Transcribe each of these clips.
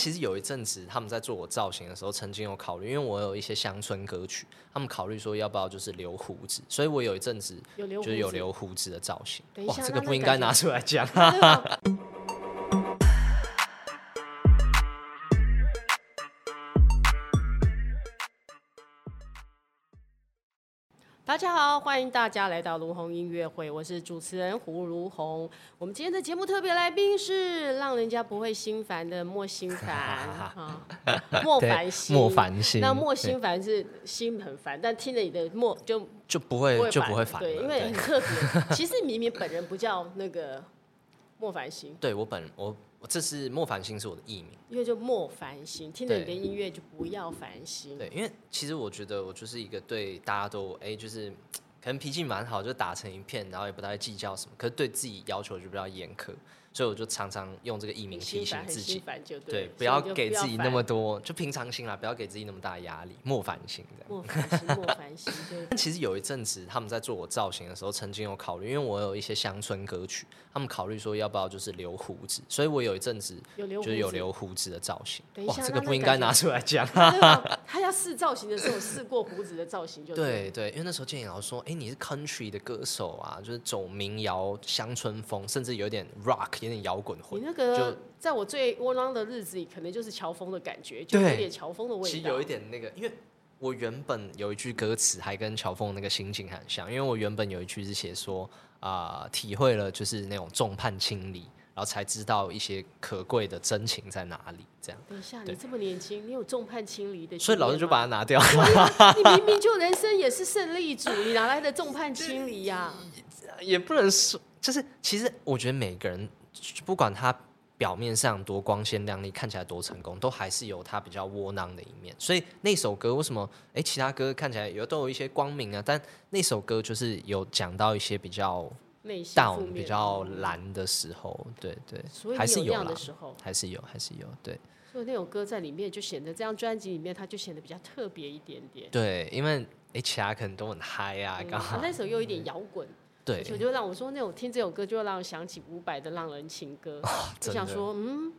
其实有一阵子他们在做我造型的时候，曾经有考虑，因为我有一些乡村歌曲，他们考虑说要不要就是留胡子，所以我有一阵子就是有留胡子的造型。哇，这个不应该拿出来讲。大家好，欢迎大家来到卢红音乐会，我是主持人胡卢红。我们今天的节目特别来宾是让人家不会心烦的莫心烦啊，莫 烦心，莫烦心。那莫心烦是心很烦，但听了你的莫就就不会，就不会烦。对，因为很特别。其实明明本人不叫那个莫烦心，对我本我。我这是莫凡心是我的艺名，因为就莫凡心，听着你的音乐就不要烦心。对，因为其实我觉得我就是一个对大家都哎，就是 可能脾气蛮好，就打成一片，然后也不太计较什么，可是对自己要求就比较严苛。所以我就常常用这个艺名提醒自己，对，对，不要给自己那么多，就平常心啦，不要给自己那么大的压力，莫烦心这样。莫烦心，莫烦心。但其实有一阵子他们在做我造型的时候，曾经有考虑，因为我有一些乡村歌曲，他们考虑说要不要就是留胡子，所以我有一阵子就是有留胡子的造型。哇，这个不应该拿出来讲。他要试造型的时候试过胡子的造型就对对，因为那时候建颖老师说，哎、欸，你是 country 的歌手啊，就是走民谣乡村风，甚至有点 rock。有点摇滚混，你那个在我最窝囊的日子里，可能就是乔峰的感觉，就有点乔峰的味道。其实有一点那个，因为我原本有一句歌词还跟乔峰那个心情很像，因为我原本有一句是写说啊、呃，体会了就是那种众叛亲离，然后才知道一些可贵的真情在哪里。这样。等一下，你这么年轻，你有众叛亲离的，所以老师就把它拿掉了。你明明就人生也是胜利组，你哪来的众叛亲离呀？也不能说，就是其实我觉得每个人。不管他表面上多光鲜亮丽，看起来多成功，都还是有他比较窝囊的一面。所以那首歌为什么？哎、欸，其他歌看起来有都有一些光明啊，但那首歌就是有讲到一些比较 down、比较蓝的时候。对对，所以还是有的时候，还是有，还是有。对，所以那首歌在里面就显得这张专辑里面，它就显得比较特别一点点。对，因为哎、欸，其他可能都很嗨啊，刚、嗯、好那首又有一点摇滚。对，就就让我说那种听这首歌，就会让我想起伍佰的《浪人情歌》。哦，我想说，嗯，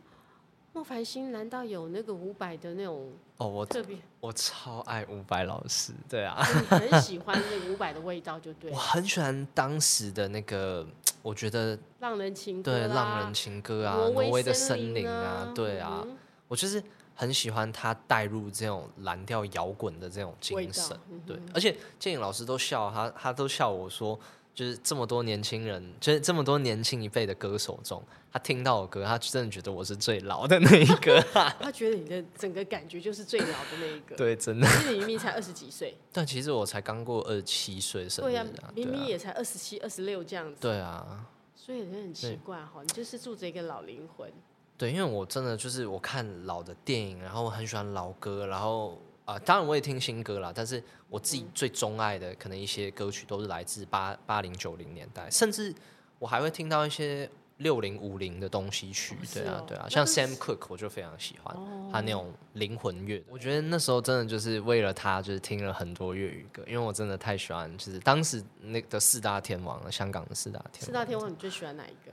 莫凡心难道有那个伍佰的那种哦？我特别，我超爱伍佰老师，对啊，很喜欢那个伍佰的味道，就对。我很喜欢当时的那个，我觉得《浪人情歌》对，《浪人情歌》啊，挪威的森林啊，对啊，嗯、我就是很喜欢他带入这种蓝调摇滚的这种精神，对。而且建颖老师都笑他，他都笑我说。就是这么多年轻人，就是这么多年轻一辈的歌手中，他听到我歌，他真的觉得我是最老的那一个。他觉得你的整个感觉就是最老的那一个。对，真的。其实你明明才二十几岁。但其实我才刚过二十七岁生日啊。对呀，明明也才二十七、二十六这样子。对啊。所以人很奇怪哈，你就是住着一个老灵魂。对，因为我真的就是我看老的电影，然后我很喜欢老歌，然后。啊、呃，当然我也听新歌啦，但是我自己最钟爱的可能一些歌曲都是来自八八零九零年代，甚至我还会听到一些六零五零的东西曲，对啊对啊，像 Sam Cooke 我就非常喜欢他那种灵魂乐，我觉得那时候真的就是为了他，就是听了很多粤语歌，因为我真的太喜欢，就是当时那个四大天王了，香港的四大天王。四大天王你最喜欢哪一个？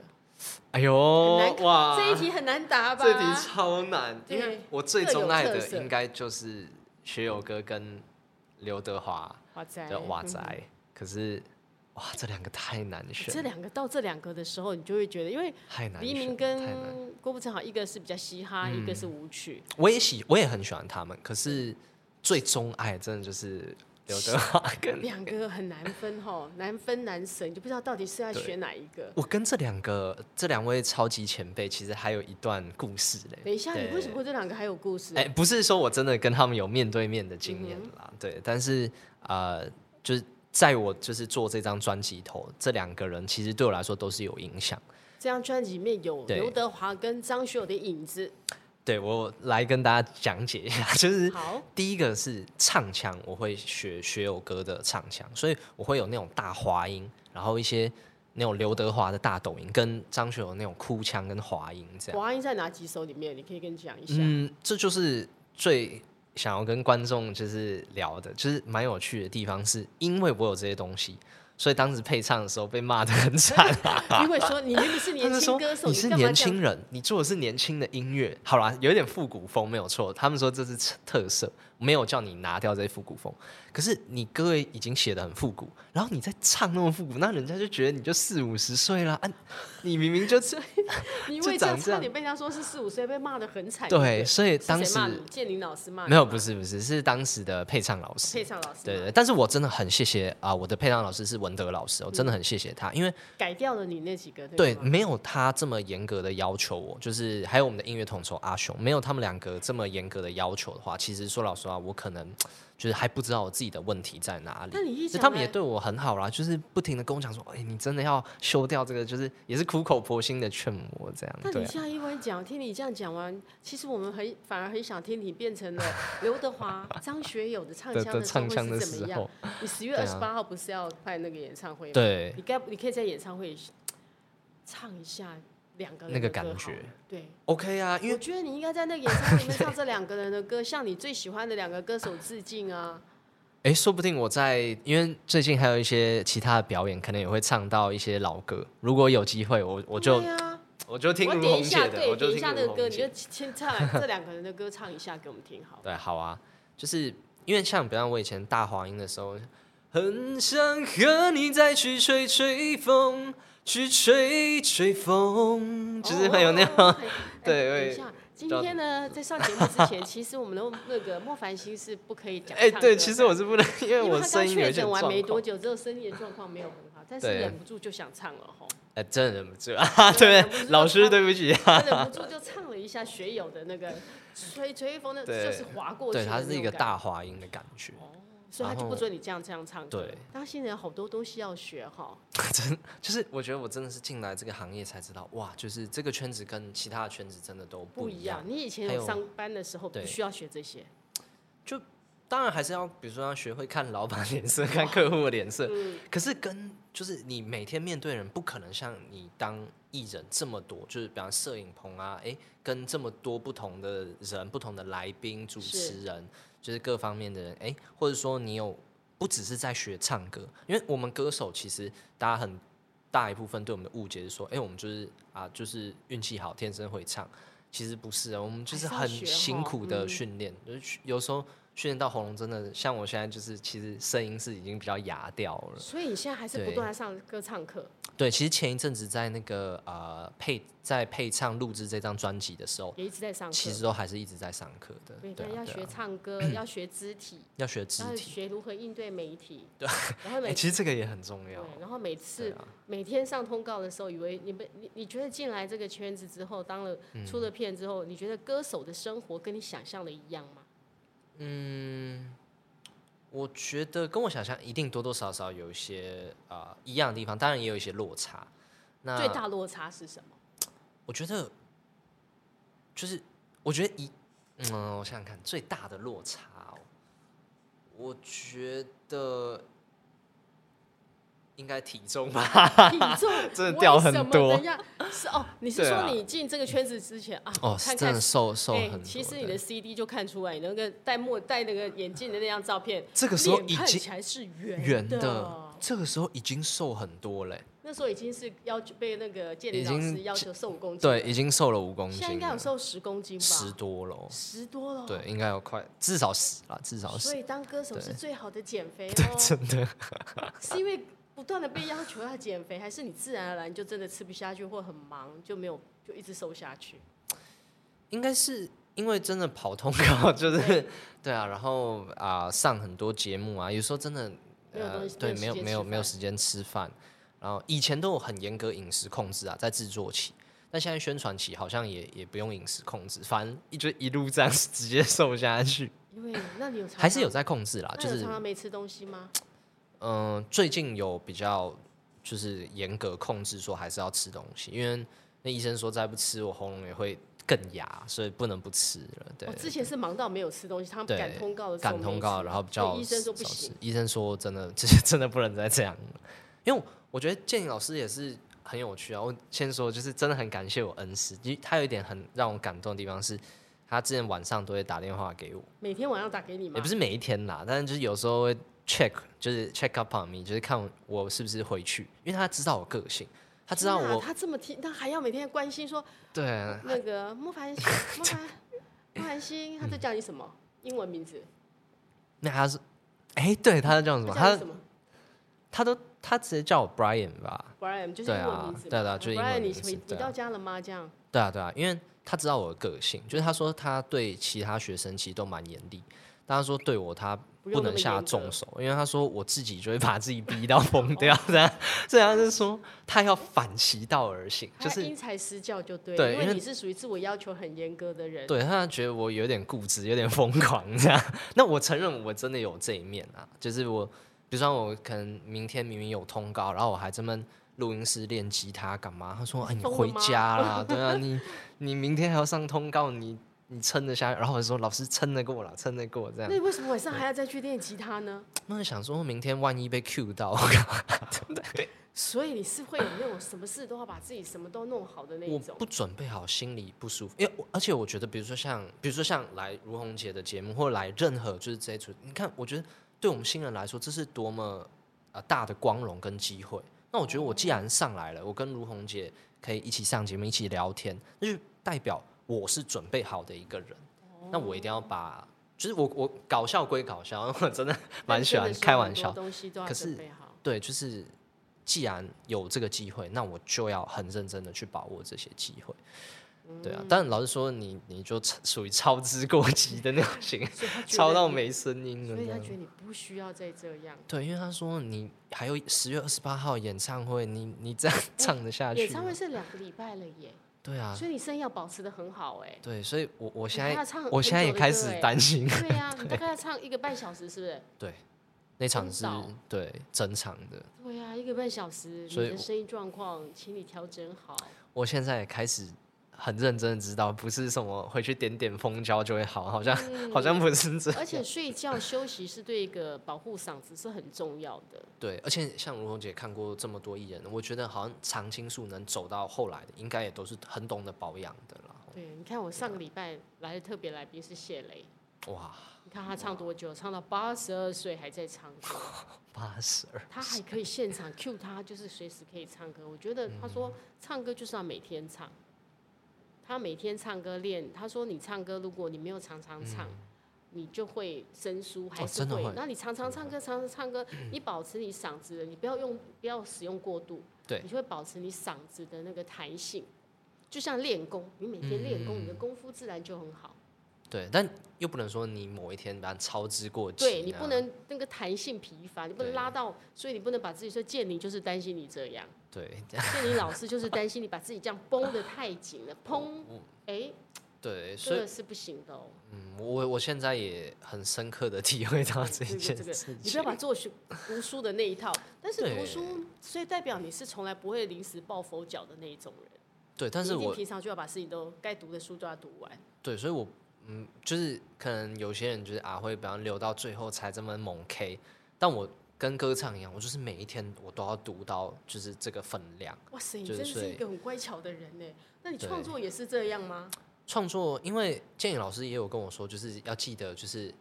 哎呦哇，这一题很难答吧？这题超难，因为我最钟爱的应该就是。学友哥跟刘德华的哇仔，可是哇，这两个太难选。这两个到这两个的时候，你就会觉得，因为黎明跟郭富城好，一个是比较嘻哈，一个是舞曲。我也喜，我也很喜欢他们，可是最钟爱真的就是。刘德华跟两个很难分哈，难分难舍，你就不知道到底是要选哪一个。我跟这两个这两位超级前辈，其实还有一段故事嘞。等一下，你为什么会这两个还有故事？哎，不是说我真的跟他们有面对面的经验啦，嗯、对，但是呃，就是在我就是做这张专辑头，这两个人其实对我来说都是有影响。这张专辑里面有刘德华跟张学友的影子。对，我来跟大家讲解一下，就是第一个是唱腔，我会学学友歌的唱腔，所以我会有那种大滑音，然后一些那种刘德华的大抖音，跟张学友那种哭腔跟滑音这样。滑音在哪几首里面？你可以跟你讲一下。嗯，这就是最想要跟观众就是聊的，就是蛮有趣的地方，是因为我有这些东西，所以当时配唱的时候被骂得很惨。因为说你明明是年轻歌手，你是年轻人，你做的是年轻的音乐。好啦，有点复古风没有错，他们说这是特色。没有叫你拿掉这些复古风，可是你歌已经写的很复古，然后你在唱那么复古，那人家就觉得你就四五十岁了啊！你明明就 你因为差点被他说是四五岁，被骂的很惨。对，所以当时建林老师骂没有，不是不是，是当时的配唱老师。配唱老师对对，但是我真的很谢谢啊，我的配唱老师是文德老师，我真的很谢谢他，因为改掉了你那几个对，没有他这么严格的要求我，就是还有我们的音乐统筹阿雄，没有他们两个这么严格的要求的话，其实说老实话，我可能。就是还不知道我自己的问题在哪里，那你一他们也对我很好啦，就是不停的跟我讲说，哎、欸，你真的要修掉这个，就是也是苦口婆心的劝我这样。那你现在因为讲，听你这样讲完，其实我们很反而很想听你变成了 刘德华、张学友的唱腔的唱腔的时候。你十 月二十八号不是要办那个演唱会吗？对，你该你可以在演唱会唱一下。两个人那个感觉，对，OK 啊，因为我觉得你应该在那个演唱会里面唱这两个人的歌，向你最喜欢的两个歌手致敬啊。哎，说不定我在，因为最近还有一些其他的表演，可能也会唱到一些老歌。如果有机会，我我就我就听卢红姐的，我点一下那个歌，你就先唱这两个人的歌，唱一下给我们听，好。对，好啊，就是因为像比方我以前大黄音的时候，很想和你再去吹吹风。去吹吹风，就是会有那种、oh, okay. 对。等一下，今天呢，在上节目之前，其实我们的那个莫凡心是不可以讲。哎，对，其实我是不能，因为我声音确诊完没多久，之后声音的状况没有很好，但是忍不住就想唱了吼。哎，真的忍不住 啊！对，老师对不起啊。忍不住就唱了一下学友的那个吹吹风，那就是划过去。对，它是一个大滑音的感觉。所以他就不准你这样这样唱歌。对，当新人好多东西要学哈。真就是，我觉得我真的是进来这个行业才知道，哇，就是这个圈子跟其他的圈子真的都不一样。你以前有上班的时候不需要学这些？就当然还是要，比如说要学会看老板脸色，看客户的脸色。嗯。可是跟就是你每天面对人，不可能像你当艺人这么多，就是比方摄影棚啊，哎、欸，跟这么多不同的人、不同的来宾、主持人。就是各方面的人，哎、欸，或者说你有不只是在学唱歌，因为我们歌手其实大家很大一部分对我们的误解是说，哎、欸，我们就是啊，就是运气好，天生会唱，其实不是啊，我们就是很辛苦的训练，就是有时候。训练到喉咙真的像我现在就是，其实声音是已经比较哑掉了。所以你现在还是不断在上歌唱课？对，其实前一阵子在那个呃配在配唱录制这张专辑的时候，也一直在上课。其实都还是一直在上课的。对，对，要学唱歌，要学肢体，要学肢体，学如何应对媒体。对，然后每其实这个也很重要。对，然后每次每天上通告的时候，以为你们你你觉得进来这个圈子之后，当了出了片之后，你觉得歌手的生活跟你想象的一样吗？嗯，我觉得跟我想象一定多多少少有一些啊、呃、一样的地方，当然也有一些落差。那最大落差是什么？我觉得就是，我觉得一嗯，我想想看，最大的落差哦，我觉得。应该体重吧，体重 真的掉很多。等一下，是哦，你是说你进这个圈子之前啊？哦，看看真的瘦瘦很多。其实你的 CD 就看出来，你那个戴墨戴那个眼镜的那张照片，这个时候已经看起来是圆圆的。这个时候已经瘦很多嘞。那时候已经是要求被那个健力老师要求瘦五公斤。对，已经瘦了五公斤。现在应该有瘦十公斤吧？十多了。十多了。对，应该有快至少十了，至少十。所以当歌手是最好的减肥 哦。对，真的。是因为。不断的被要求要减肥，还是你自然而然就真的吃不下去，或很忙就没有就一直瘦下去？应该是因为真的跑通告，就是对，啊，然后啊、呃、上很多节目啊，有时候真的呃对没有没有没有时间吃饭，然后以前都有很严格饮食控制啊，在制作期，但现在宣传期好像也也不用饮食控制，反正一直一路这样直接瘦下去。因为那你有还是有在控制啦，就是常常没吃东西吗？嗯，最近有比较就是严格控制，说还是要吃东西，因为那医生说再不吃我喉咙也会更哑，所以不能不吃了。对，我之前是忙到没有吃东西，他们赶通告的时候赶通告，然后比较医生说不行，医生说真的，这 些真的不能再这样了。因为我觉得建颖老师也是很有趣啊。我先说，就是真的很感谢我恩师，因为他有一点很让我感动的地方是，他之前晚上都会打电话给我，每天晚上打给你吗？也不是每一天啦，但是就是有时候会。check，就是 check up on me，就是看我是不是回去，因为他知道我个性，他知道我，啊、他这么听，他还要每天关心说，对、啊，那个莫凡 莫凡莫凡星，他在叫你什么、嗯、英文名字？那他是，哎、欸，对，他在叫什么？他什么？他都他直接叫我 Brian 吧，Brian 就是英文名字，对啊，对啊，就是英文名字。Brian，你你到家了吗？这样？对啊，对啊，因为他知道我的个性，就是他说他对其他学生其实都蛮严厉，但他说对我他不能下重手，因为他说我自己就会把自己逼到疯掉，这样，这样是说他要反其道而行，就是因材施教就对，对，因为你是属于自我要求很严格的人，对，他觉得我有点固执，有点疯狂这样，那我承认我真的有这一面啊，就是我。比如说我可能明天明明有通告，然后我还这么录音室练吉他干嘛？他说：“哎，你回家啦，对啊，你 你明天还要上通告，你你撑得下？”然后我说：“老师撑得过了，撑得过。”这样。那你为什么晚上还要再去练吉他呢？那我想说，明天万一被 Q 到？对不对？所以你是会有那种什么事都要把自己什么都弄好的那种。我不准备好，心里不舒服。因为而且我觉得，比如说像，比如说像来如红姐的节目，或者来任何就是这一组，你看，我觉得对我们新人来说，这是多么。啊，大的光荣跟机会，那我觉得我既然上来了，我跟如红姐可以一起上节目，一起聊天，那就代表我是准备好的一个人。那我一定要把，就是我我搞笑归搞笑，我真的蛮喜欢开玩笑。可是，对，就是既然有这个机会，那我就要很认真的去把握这些机会。对啊，但老实说你，你你就属于操之过急的那种型，操 到没声音了。所以他觉得你不需要再这样。对，因为他说你还有十月二十八号演唱会，你你这样唱得下去？演唱会是两个礼拜了耶。对啊。所以你声音要保持的很好哎。对，所以我我现在我现在也开始担心。对呀，你大概要唱一个半小时，是不是？对，那场是对整场的。对呀，一个半小时，你的声音状况，请你调整好。我现在也开始。很认真的知道，不是什么回去点点蜂胶就会好，好像、嗯、好像不是这样。而且睡觉休息是对一个保护嗓子是很重要的。对，而且像如红姐看过这么多艺人，我觉得好像常青树能走到后来的，应该也都是很懂得保养的了。对，你看我上个礼拜来的特别来宾是谢雷，哇，你看他唱多久？唱到八十二岁还在唱歌，八十二，他还可以现场 cue 他，就是随时可以唱歌。我觉得他说唱歌就是要每天唱。他每天唱歌练，他说你唱歌，如果你没有常常唱，嗯、你就会生疏，还是会。那、哦、你常常唱歌，常常唱歌，嗯、你保持你嗓子的，你不要用，不要使用过度，对，你就会保持你嗓子的那个弹性，就像练功，你每天练功，嗯、你的功夫自然就很好。对，但又不能说你某一天把它操之过急，对，你不能那个弹性疲乏，你不能拉到，所以你不能把自己说见你就是担心你这样，对，建宁老师就是担心你把自己这样绷得太紧了，砰，哎、欸，对，所以是不行的哦。嗯，我我现在也很深刻的体会到这一件事情，你不要把做学读书的那一套，但是读书，所以代表你是从来不会临时抱佛脚的那一种人，对，但是我平常就要把事情都该读的书都要读完，对，所以我。嗯，就是可能有些人就是啊，会比方留到最后才这么猛 K，但我跟歌唱一样，我就是每一天我都要读到就是这个分量。哇塞，你真的是一个很乖巧的人呢。那你创作也是这样吗？创作，因为建颖老师也有跟我说，就是要记得就是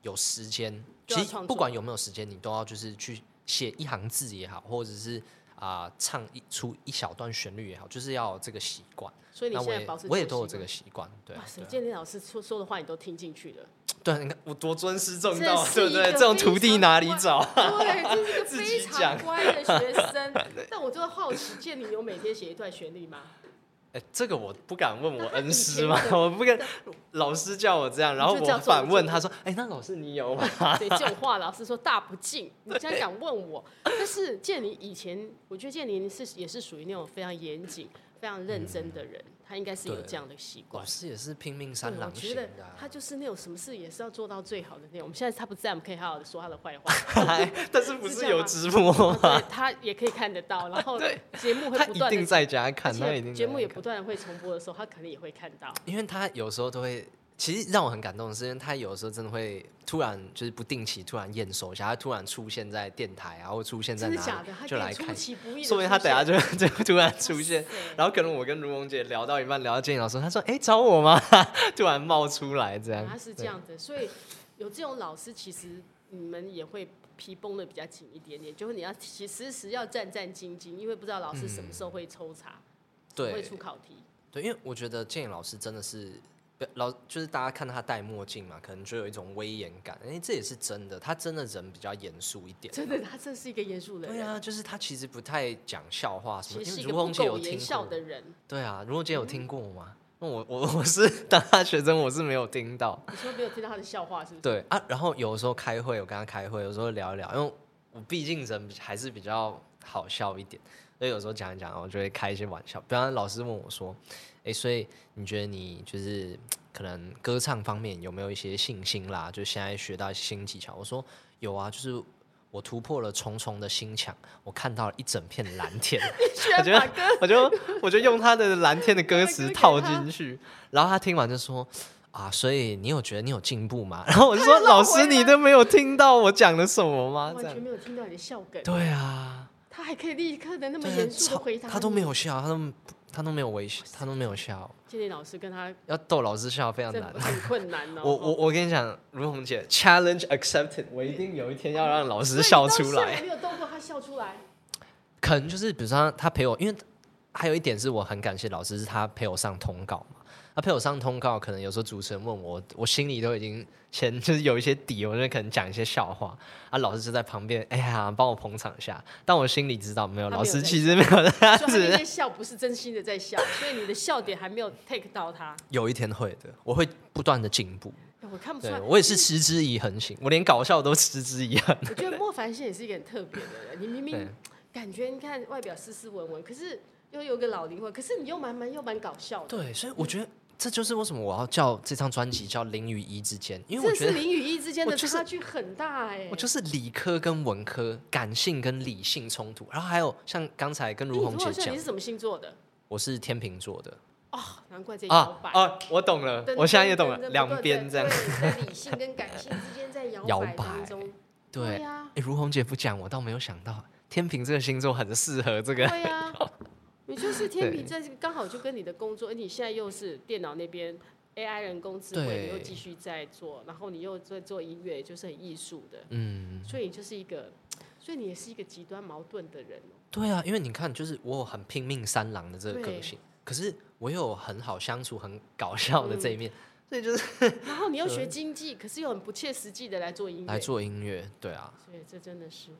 有时间，其实不管有没有时间，你都要就是去写一行字也好，或者是。啊、呃，唱一出一小段旋律也好，就是要有这个习惯。所以你现在保持我也都有这个习惯，对。哇塞，建林老师说说的话你都听进去了。对，你看我多尊师重道，对不对？这种徒弟哪里找？对，这是一个 非常乖的学生。但我就好奇，建林有每天写一段旋律吗？哎，这个我不敢问我恩师嘛，我不敢。老师叫我这样，然后我反问他说：“哎，那老师你有吗？”对，这种话 老师说大不敬。你竟然敢问我？但是建林以前，我觉得建林是也是属于那种非常严谨、非常认真的人。他应该是有这样的习惯。老师也是拼命三郎型的。他就是那种什么事也是要做到最好的那种。我们现在他不在，我们可以好好的说他的坏话。但是不是有直播吗？对，他也可以看得到。然后 节目会不断的在家看，节目也不断的会重播的时候，他肯定也会看到。因为他有时候都会。其实让我很感动的是，因为他有时候真的会突然就是不定期突然验收一下，他突然出现在电台啊，或出现在哪里，就来看。说明他等下就 就突然出现，然后可能我跟如萌姐聊到一半，聊到建议老师，他说：“哎，找我吗？” 突然冒出来这样。他是这样子，所以有这种老师，其实你们也会皮绷的比较紧一点点，就是你要其实时要战战兢兢，因为不知道老师什么时候会抽查，对，会出考题。对，因为我觉得建颖老师真的是。老就是大家看到他戴墨镜嘛，可能就有一种威严感。哎，这也是真的，他真的人比较严肃一点。真的，他真是一个严肃的人。对啊，就是他其实不太讲笑话什么。其实是一个不苟言笑的人。对啊，如红姐有听过吗？那、嗯、我我我是当他学生，我是没有听到。你说没有听到他的笑话是不是？对啊，然后有时候开会，我跟他开会，有时候聊一聊，因为我毕竟人还是比较好笑一点，所以有时候讲一讲，我就会开一些玩笑。比方老师问我说：“哎，所以你觉得你就是？”可能歌唱方面有没有一些信心啦？就现在学到一些新技巧。我说有啊，就是我突破了重重的心墙，我看到了一整片蓝天。我觉得，我就我就用他的蓝天的歌 词套进去，然后他听完就说啊，所以你有觉得你有进步吗？然后我就说老师，你都没有听到我讲的什么吗？完全没有听到你的笑梗。对啊，他还可以立刻的那么严肃的回答，他都没有笑，他都。他都没有微笑，他都没有笑。建立老师跟他要逗老师笑非常难，很困难哦。我我我跟你讲，如红姐，challenge accepted，我一定有一天要让老师笑出来。没有逗过他笑出来。可能就是比如说他陪我，因为还有一点是我很感谢老师，是他陪我上通告嘛。他陪我上通告，可能有时候主持人问我，我心里都已经先 就是有一些底，我就可能讲一些笑话，啊，老师就在旁边，哎呀，帮我捧场一下。但我心里知道，没有，老师其实没有这样子。所以那些笑不是真心的在笑，所以你的笑点还没有 take 到他。有一天会的，我会不断的进步。我看不出来，我也是持之以恒型，我连搞笑都持之以恒。我觉得莫凡现在也是一个很特别的人，你明 明感觉你看外表斯斯文文，可是又有个老灵魂，可是你又蛮蛮又蛮搞笑的。对，所以我觉得。这就是为什么我要叫这张专辑叫《零与一之间》，因为我觉得零与一之间的差距很大哎、欸。我就是理科跟文科，感性跟理性冲突，然后还有像刚才跟如红姐讲，你是什么星座的？我是天秤座的。哦，难怪这摇摆。哦，我懂了，我现在也懂了，两边这样。在理性跟感性之间在摇摆。对呀。哎，如红姐不讲，我倒没有想到天平这个星座很适合这个。对呀。你就是 天秤，这刚好就跟你的工作，而你现在又是电脑那边 AI 人工智慧，你又继续在做，然后你又在做音乐，就是很艺术的，嗯，所以你就是一个，所以你也是一个极端矛盾的人。对啊，因为你看，就是我有很拼命三郎的这个个性，可是我又有很好相处、很搞笑的这一面，所以就是，然后你又学经济，可是又很不切实际的来做音乐，来做音乐，对啊，所以这真的是，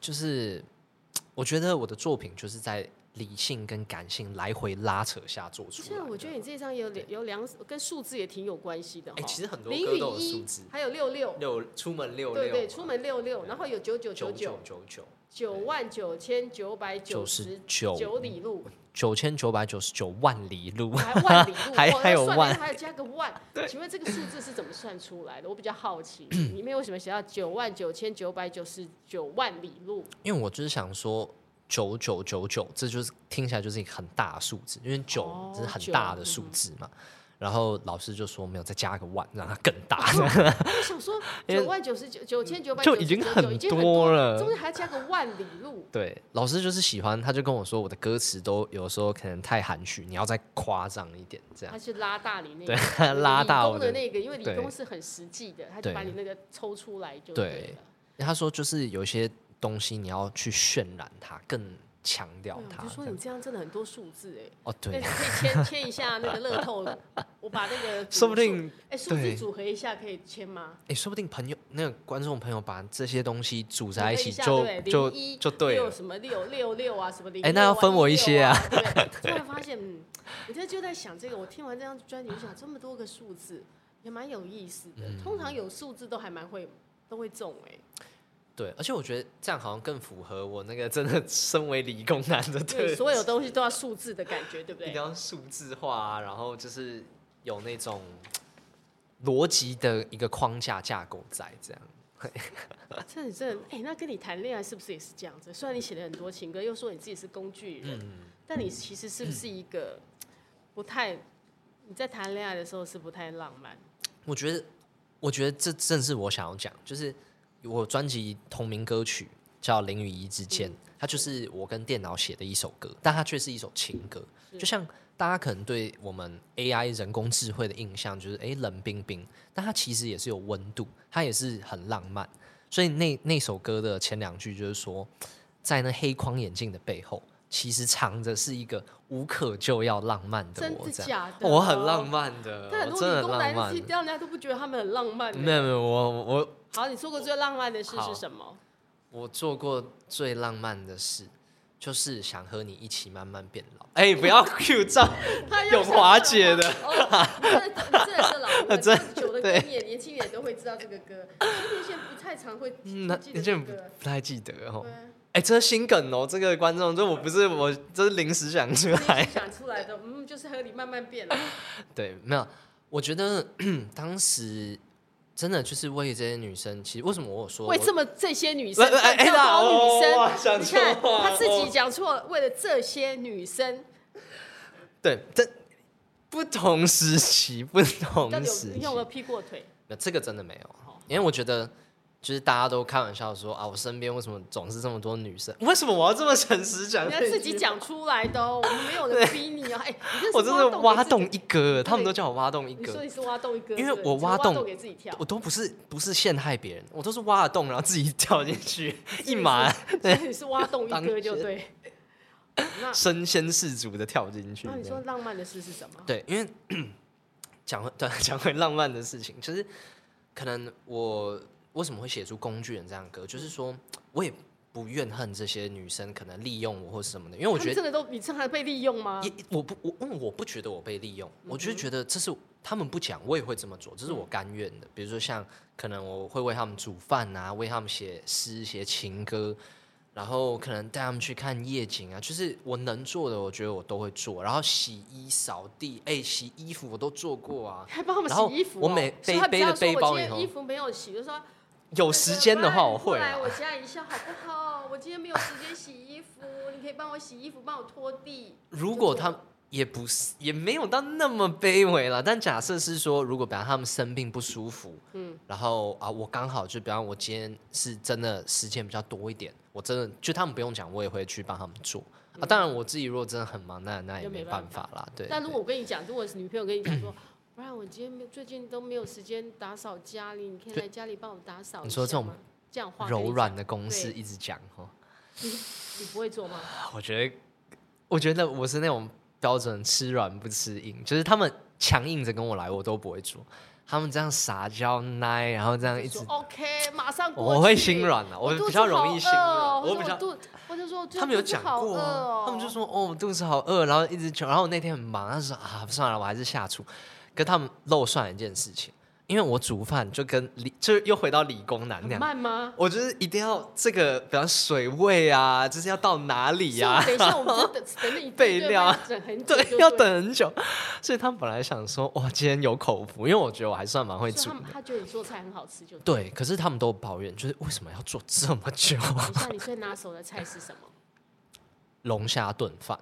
就是 我觉得我的作品就是在。理性跟感性来回拉扯下做出来。其实我觉得你这张有两有两跟数字也挺有关系的。哎，其实很多歌都有数字，还有六六六出门六六，对对，出门六六，然后有九九九九九九九万九千九百九十九九里路，九千九百九十九万里路，还万里路，还还有万，还要加个万。请问这个数字是怎么算出来的？我比较好奇，里面为什么写到九万九千九百九十九万里路？因为我就是想说。九九九九，这就是听起来就是一个很大的数字，因为九这是很大的数字嘛。然后老师就说没有，再加个万，让它更大。我想说 九万九十九九千九百就已经很多了，中间还要加个万里路。对，老师就是喜欢，他就跟我说，我的歌词都有时候可能太含蓄，你要再夸张一点，这样。他去拉大你那个，对，拉大我的那个，因为理工是很实际的，他就把你那个抽出来就对了。他说就是有些。东西你要去渲染它，更强调它。就说你这样真的很多数字哎。哦，对。可以签签一下那个乐透，我把那个。说不定。哎，数字组合一下可以签吗？哎，说不定朋友那个观众朋友把这些东西组在一起，就就就对了。六什么六六六啊，什么零。哎，那要分我一些啊。突然发现，嗯，我现在就在想这个。我听完这张专辑，我想这么多个数字也蛮有意思的。通常有数字都还蛮会都会中哎。对，而且我觉得这样好像更符合我那个真的身为理工男的对，所有东西都要数字的感觉，对不对？一定要数字化啊，然后就是有那种逻辑的一个框架架构在这样。这你这哎，那跟你谈恋爱是不是也是这样子？虽然你写了很多情歌，又说你自己是工具人，嗯、但你其实是不是一个不太你在谈恋爱的时候是不太浪漫？我觉得，我觉得这正是我想要讲，就是。我专辑同名歌曲叫《零与一之间》，它就是我跟电脑写的一首歌，但它却是一首情歌。就像大家可能对我们 AI 人工智慧的印象就是，诶，冷冰冰，但它其实也是有温度，它也是很浪漫。所以那那首歌的前两句就是说，在那黑框眼镜的背后，其实藏着是一个无可救药浪漫的我。真的假的？我很浪漫的，但很多理工男的，让人家都不觉得他们很浪漫。没有没有，我我好，你做过最浪漫的事是什么？我做过最浪漫的事。就是想和你一起慢慢变老。哎、欸，不要 Q 照永华姐的。哦，这这是老 歌，久的歌也年轻人都会知道这个歌。年轻人不太常会记得这个歌，嗯、不太记得哦。哎、欸，这是新梗哦，这个观众，这我不是我，这是临时想出来。想出来的，嗯，就是和你慢慢变老。对，没有，我觉得当时。真的就是为这些女生，其实为什么我有说为这么这些女生，哎哎，好女生，你看他自己讲错了，为了这些女生，对，这不同时期，不同时期，你有没有劈过腿？那这个真的没有，因为我觉得。就是大家都开玩笑说啊，我身边为什么总是这么多女生？为什么我要这么诚实讲？你要自己讲出来的，我们没有人逼你啊！哎，我真的挖洞一哥，他们都叫我挖洞一哥。你说你是挖洞一哥，因为我挖洞给自己跳，我都不是不是陷害别人，我都是挖了洞然后自己 跳进去，一码。对，你是挖洞一哥就对。身先士卒的跳进去。那你说浪漫的事是什么？对，因为 讲回对讲回浪漫的事情，其实可能我。为什么会写出《工具人》这样的歌？就是说，我也不怨恨这些女生可能利用我或是什么的，因为我觉得真的都你这还被利用吗？也我不我因为我不觉得我被利用，嗯、我就觉得这是他们不讲，我也会这么做，这是我甘愿的。嗯、比如说像可能我会为他们煮饭啊，为他们写诗、写情歌，然后可能带他们去看夜景啊，就是我能做的，我觉得我都会做。然后洗衣、扫地，哎、欸，洗衣服我都做过啊，还帮他们洗衣服、哦。我每背背的背包里头，衣服没有洗，就说。有时间的话，我会来我家一下好不好？我今天没有时间洗衣服，你可以帮我洗衣服，帮我拖地。如果他也不是，也没有到那么卑微了。但假设是说，如果比方他们生病不舒服，嗯，然后啊，我刚好就比方我今天是真的时间比较多一点，我真的就他们不用讲，我也会去帮他们做啊。当然我自己如果真的很忙，那那也没办法啦。对。但如果我跟你讲，如果是女朋友跟你讲说。不然我今天没最近都没有时间打扫家里，你可以来家里帮我打扫。你说这种这样话柔软的公式一直讲哦，你你不会做吗？我觉得，我觉得我是那种标准吃软不吃硬，就是他们强硬着跟我来，我都不会做。他们这样撒娇奶，然后这样一直 OK，马上我会心软了，我比较容易心软，我比较我就说他们有讲过，他们就说哦肚子好饿，然后一直求，然后我那天很忙，他说啊算了，我还是下厨。跟他们漏算一件事情，因为我煮饭就跟理，就又回到理工男那样。慢吗？我就是一定要这个，比方水位啊，就是要到哪里呀、啊？等一下，我们就等等你备料，对，要等很久。所以他们本来想说，哇，今天有口福，因为我觉得我还算蛮会煮。他觉得你做菜很好吃就对，对。可是他们都抱怨，就是为什么要做这么久？等一下，你最拿手的菜是什么？龙虾炖饭。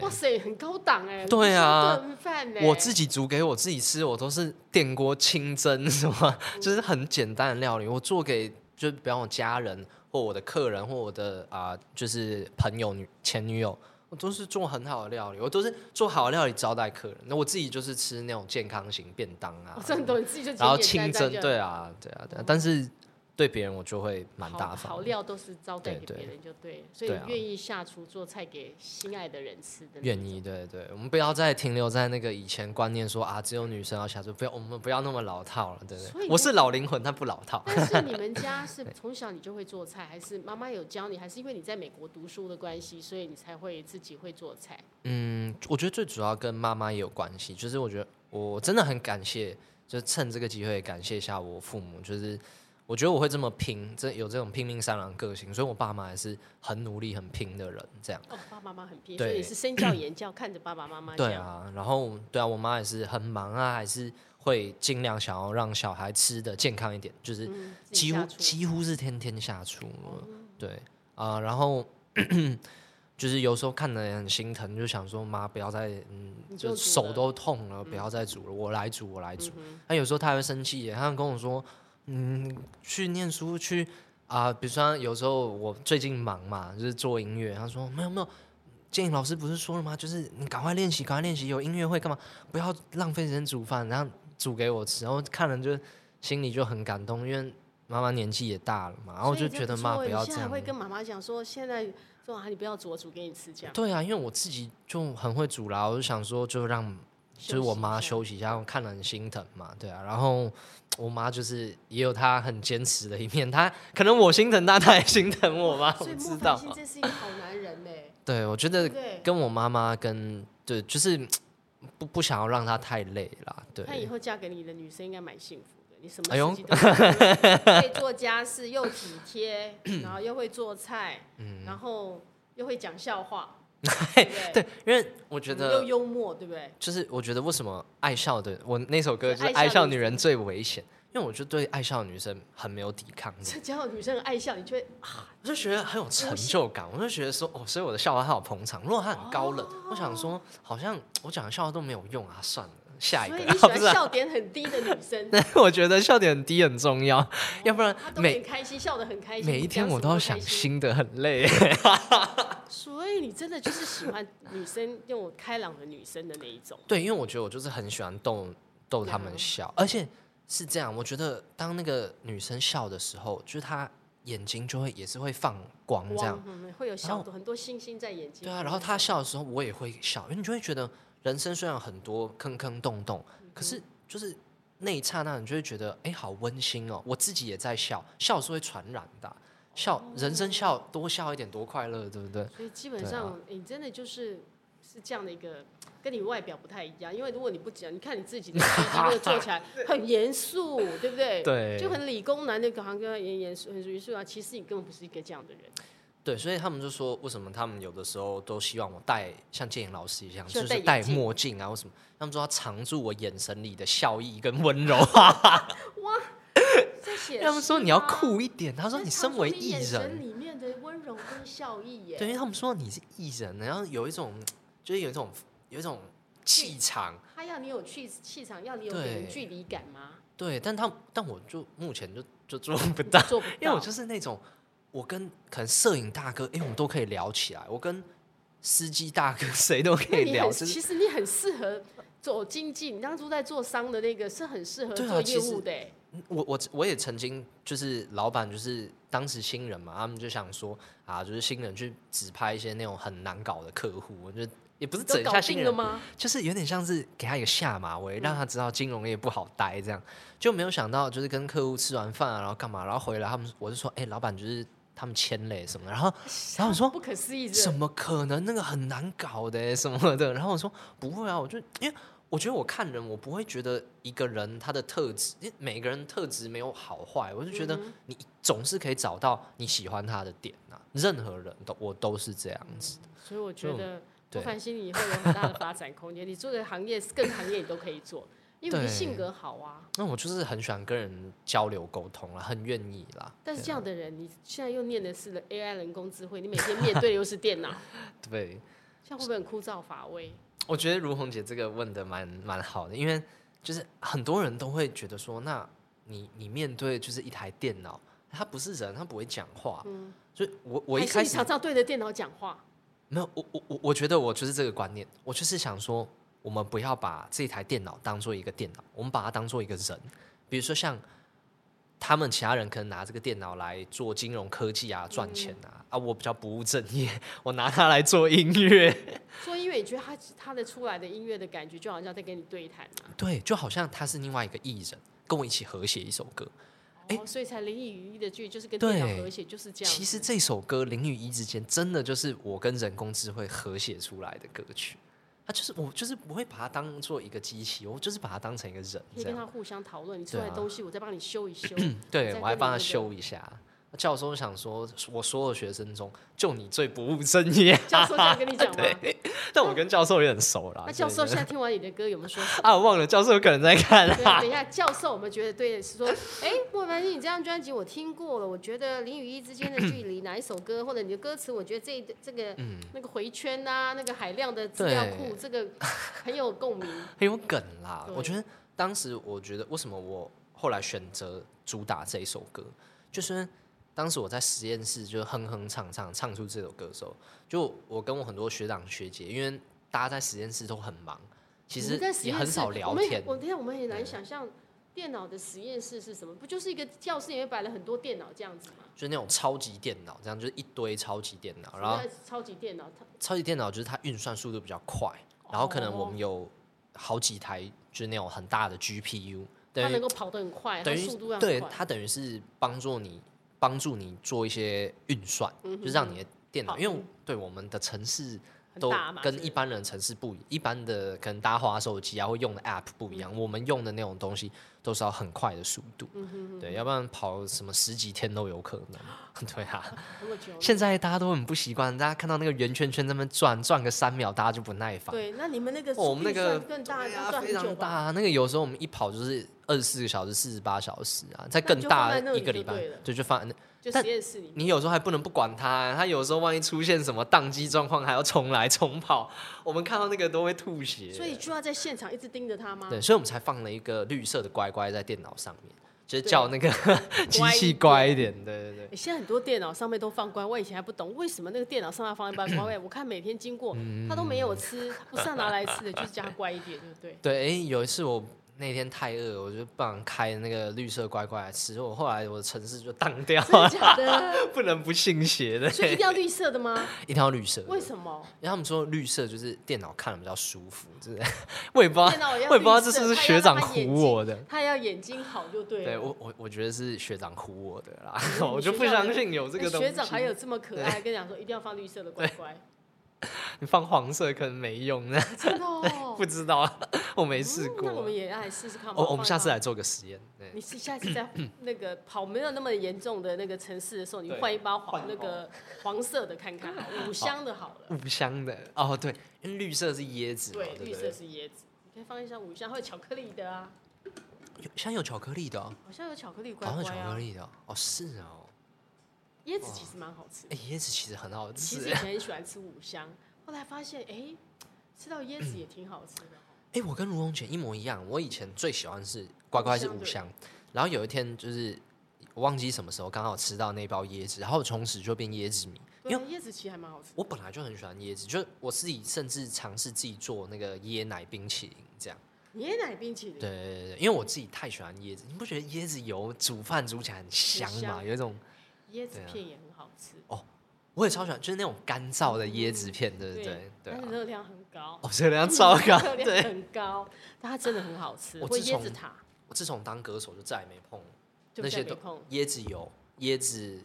哇塞，很高档哎！对啊，顿饭我自己煮给我自己吃，我都是电锅清蒸，什么就是很简单的料理。我做给就比方我家人或我的客人或我的啊、呃，就是朋友女前女友，我都是做很好的料理，我都是做好的料理招待客人。那我自己就是吃那种健康型便当啊，真的，你自己就然后清蒸，对啊，对啊，对啊，但是。对别人我就会蛮大方，好料都是招待给别人就对，所以愿意下厨做菜给心爱的人吃的。愿意，对对，我们不要再停留在那个以前观念，说啊，只有女生要下厨，不要我们不要那么老套了，对不对？我是老灵魂，但不老套。但是你们 家是从小你就会做菜，还是妈妈有教你，还是因为你在美国读书的关系，所以你才会自己会做菜？嗯，我觉得最主要跟妈妈也有关系，就是我觉得我真的很感谢，就是趁这个机会感谢一下我父母，就是。我觉得我会这么拼，这有这种拼命三郎个性，所以我爸妈也是很努力、很拼的人。这样，哦，爸爸妈妈很拼，对，所以你是身教言教，看着爸爸妈妈。对啊，然后对啊，我妈也是很忙啊，还是会尽量想要让小孩吃的健康一点，就是几乎、嗯、几乎是天天下厨。嗯、对啊、呃，然后 就是有时候看得很心疼，就想说妈不要再嗯，就手都痛了，不要再煮了，嗯、我来煮，我来煮。那、嗯、有时候他还会生气，他会跟我说。嗯，去念书去啊、比如说有时候我最近忙嘛，就是做音乐。他说没有没有，建议老师不是说了吗？就是你赶快练习，赶快练习，有音乐会干嘛？不要浪费时间煮饭，然后煮给我吃。然后看了就心里就很感动，因为妈妈年纪也大了嘛，然后就觉得妈不要这样。会跟妈妈讲说，现在说啊，你不要煮，我煮给你吃这样。对啊，因为我自己就很会煮啦，我就想说，就让就是我妈休息一下，我看了很心疼嘛，对啊。然后我妈就是也有她很坚持的一面，她可能我心疼她，她也心疼我嘛，我知道。这是一个好男人呢。对，我觉得跟我妈妈跟对，就是不不想要让她太累啦。对，她以后嫁给你的女生应该蛮幸福的。你什么事情都可以做家事，又体贴，然后又会做菜，嗯，然后又会讲笑话。对，对，因为我觉得又幽默，对不对？就是我觉得为什么爱笑的我那首歌就是爱笑女人最危险。因为我就对爱笑的女生很没有抵抗力。只要女生爱笑，你就会啊，我就觉得很有成就感。我就觉得说，哦，所以我的笑话她好捧场。如果她很高冷，哦、我想说，好像我讲的笑话都没有用啊，算了，下一个。所以你 喜欢笑点很低的女生？对，我觉得笑点很低很重要，哦、要不然每开心笑得很开心，每一天我都要想新的，很累。所以你真的就是喜欢女生用开朗的女生的那一种？对，因为我觉得我就是很喜欢逗逗他们笑，而且。是这样，我觉得当那个女生笑的时候，就是她眼睛就会也是会放光，这样，嗯、会有小很多星星在眼睛。对啊，然后她笑的时候，我也会笑，因为你就会觉得人生虽然很多坑坑洞洞，嗯、可是就是那一刹那，你就会觉得哎，好温馨哦。我自己也在笑，笑是会传染的，笑、哦、人生笑多笑一点多快乐，对不对？所以基本上、啊、你真的就是是这样的一个。跟你外表不太一样，因为如果你不讲，你看你自己的那个做起来 很严肃，对不对？对，就很理工男的，好像跟严严肃很严肃啊。其实你根本不是一个这样的人。对，所以他们就说，为什么他们有的时候都希望我戴像建颖老师一样，就是戴墨镜啊，或什么？他们说要藏住我眼神里的笑意跟温柔。哇，这写他们说你要酷一点，他说你身为艺人，里面的温柔跟笑意耶。对，因为他们说你是艺人，然后有一种，就是有一种。有一种气场，他要你有气气场，要你有点距离感吗？对，但他但我就目前就就做不到，做不到，因为我就是那种，我跟可能摄影大哥，哎、欸，我们都可以聊起来，我跟司机大哥谁都可以聊。其实你很适合走经济，你当初在做商的那个是很适合做业务的。我我我也曾经就是老板，就是当时新人嘛，他们就想说啊，就是新人去指派一些那种很难搞的客户，我就。也不是整一下新人吗？就是有点像是给他一个下马威，让他知道金融业不好待，这样就没有想到，就是跟客户吃完饭啊，然后干嘛，然后回来，他们我就说，哎，老板就是他们签了什么，然后 然后我说不可思议，怎么可能那个很难搞的什么的，然后我说不会啊，我就因为我觉得我看人，我不会觉得一个人他的特质，因为每个人特质没有好坏，我就觉得你总是可以找到你喜欢他的点啊，任何人都我都是这样子的，所以我觉得。不凡心你以后有很大的发展空间。你做的行业，各个行业你都可以做，因为你性格好啊。那我就是很喜欢跟人交流沟通啦，很愿意啦。但是这样的人，你现在又念的是 AI 人工智慧，你每天面对的又是电脑，对，这样会不会很枯燥乏味？我觉得如红姐这个问的蛮蛮好的，因为就是很多人都会觉得说，那你你面对就是一台电脑，它不是人，它不会讲话，嗯，所以我我一开始常常对着电脑讲话。没有，我我我我觉得我就是这个观念，我就是想说，我们不要把这台电脑当做一个电脑，我们把它当做一个人。比如说像他们其他人可能拿这个电脑来做金融科技啊，赚钱啊，嗯、啊，我比较不务正业，我拿它来做音乐。做音乐，你觉得他他的出来的音乐的感觉，就好像在跟你对谈啊？对，就好像他是另外一个艺人，跟我一起合写一首歌。哎、哦，所以才林与一的剧就是跟电脑和谐，就是这样。其实这首歌零与一之间，真的就是我跟人工智慧合写出来的歌曲。它就是我，就是不会把它当做一个机器，我就是把它当成一个人。可以跟他互相讨论，你出来的东西，我再帮你修一修。对，我还帮他修一下。教授想说，我所有学生中，就你最不务正业。教授这样跟你讲吗？但我跟教授有点熟啦。那教授现在听完你的歌有没有说？啊，我忘了，教授有可能在看。等一下，教授，我们觉得对的是说，哎，莫凡，你这张专辑我听过了，我觉得林与一之间的距离，哪一首歌或者你的歌词，我觉得这这个那个回圈啊，那个海量的资料库，这个很有共鸣，很有梗啦。我觉得当时，我觉得为什么我后来选择主打这一首歌，就是。当时我在实验室就哼哼唱唱唱出这首歌的时候，就我跟我很多学长学姐，因为大家在实验室都很忙，其实也很少聊天。我等下我们也难想象，电脑的实验室是什么？不就是一个教室里面摆了很多电脑这样子吗？就是那种超级电脑，这样就是一堆超级电脑，然后超级电脑，超级电脑就是它运算速度比较快，然后可能我们有好几台就是那种很大的 GPU，它能够跑得很快，等于速度要快，对，它等于是帮助你帮助你做一些运算，嗯、就是让你的电脑，因为对我们的城市。都跟一般人城市不一，一般的可能大家滑手机啊，会用的 App 不一样。我们用的那种东西都是要很快的速度，对，要不然跑什么十几天都有可能。对啊，现在大家都很不习惯，大家看到那个圆圈圈在那边转转个三秒，大家就不耐烦。对，那你们那个我们那个更大，非常大。那个有时候我们一跑就是二十四个小时、四十八小时啊，再更大一个礼拜，对，就放。但你有时候还不能不管它，它有时候万一出现什么宕机状况，还要重来重跑，我们看到那个都会吐血。所以就要在现场一直盯着它吗？对，所以我们才放了一个绿色的乖乖在电脑上面，就是叫那个 机器乖一点。对对对。现在很多电脑上面都放乖，我以前还不懂为什么那个电脑上面放一包乖 乖，我看每天经过他都没有吃，不是要拿来吃的，就是叫它乖一点，对不对？对，哎，有一次我。那天太饿，我就不想开那个绿色乖乖来吃。我后来我的城市就当掉了？不能不信邪的。所以一定要绿色的吗？一定要绿色。为什么？因为他们说绿色就是电脑看了比较舒服，是不是？我也不知道，我也不知道这是不是学长唬我的。他要眼睛好就对了。对我我我觉得是学长唬我的啦，我就不相信有这个东西。学长还有这么可爱，跟你讲说一定要放绿色的乖乖。你放黄色可能没用呢，真的哦？不知道，我没试过。那我们也来试试看。哦，我们下次来做个实验。你是下次在那个跑没有那么严重的那个城市的时候，你换一包黄那个黄色的看看，五香的好了。五香的哦，对，因为绿色是椰子。对，绿色是椰子。你可以放一下五香，或者巧克力的啊。有，现在有巧克力的。好像有巧克力乖乖啊。巧克力的哦，是哦。椰子其实蛮好吃。哎，椰子其实很好吃。其实以前很喜欢吃五香。后来发现，哎、欸，吃到椰子也挺好吃的。哎、欸，我跟卢红姐一模一样。我以前最喜欢是乖乖是五香，然后有一天就是我忘记什么时候，刚好吃到那包椰子，然后从此就变椰子迷。因为椰子其实还蛮好吃。我本来就很喜欢椰子，就是我自己甚至尝试自己做那个椰奶冰淇淋，这样。椰奶冰淇淋。对对对，因为我自己太喜欢椰子，你不觉得椰子油煮饭煮起来很香吗？香有一种椰子片也很好吃哦。我也超喜欢，就是那种干燥的椰子片，对不对？对，但是热量很高。哦，热量超高，热量很高，但它真的很好吃。我椰子塔，我自从当歌手就再也没碰那些都椰子油、椰子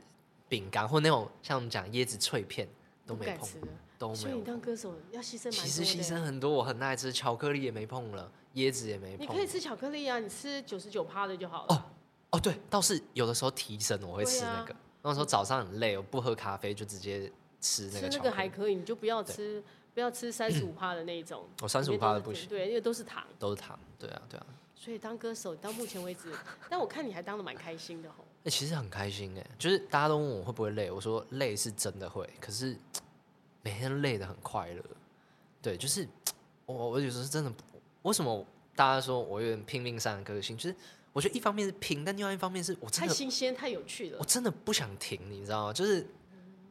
饼干或那种像我们讲椰子脆片都没碰，都没有。所以你当歌手要牺牲。其实牺牲很多，我很爱吃巧克力也没碰了，椰子也没碰。你可以吃巧克力啊，你吃九十九趴的就好了。哦哦，对，倒是有的时候提神我会吃那个。那时候早上很累，我不喝咖啡就直接吃那个。吃那个还可以，你就不要吃，不要吃三十五趴的那种。我三十五趴的不行。对，因为都是糖。都是糖，对啊，对啊。所以当歌手到目前为止，但我看你还当的蛮开心的吼。哎，其实很开心哎，就是大家都问我会不会累，我说累是真的会，可是 每天累的很快乐。对，就是 我我有时候是真的，为什么大家说我有点拼命三的个性？就是。我觉得一方面是拼，但另外一方面是我真的太新鲜、太有趣了。我真的不想停，你知道吗？就是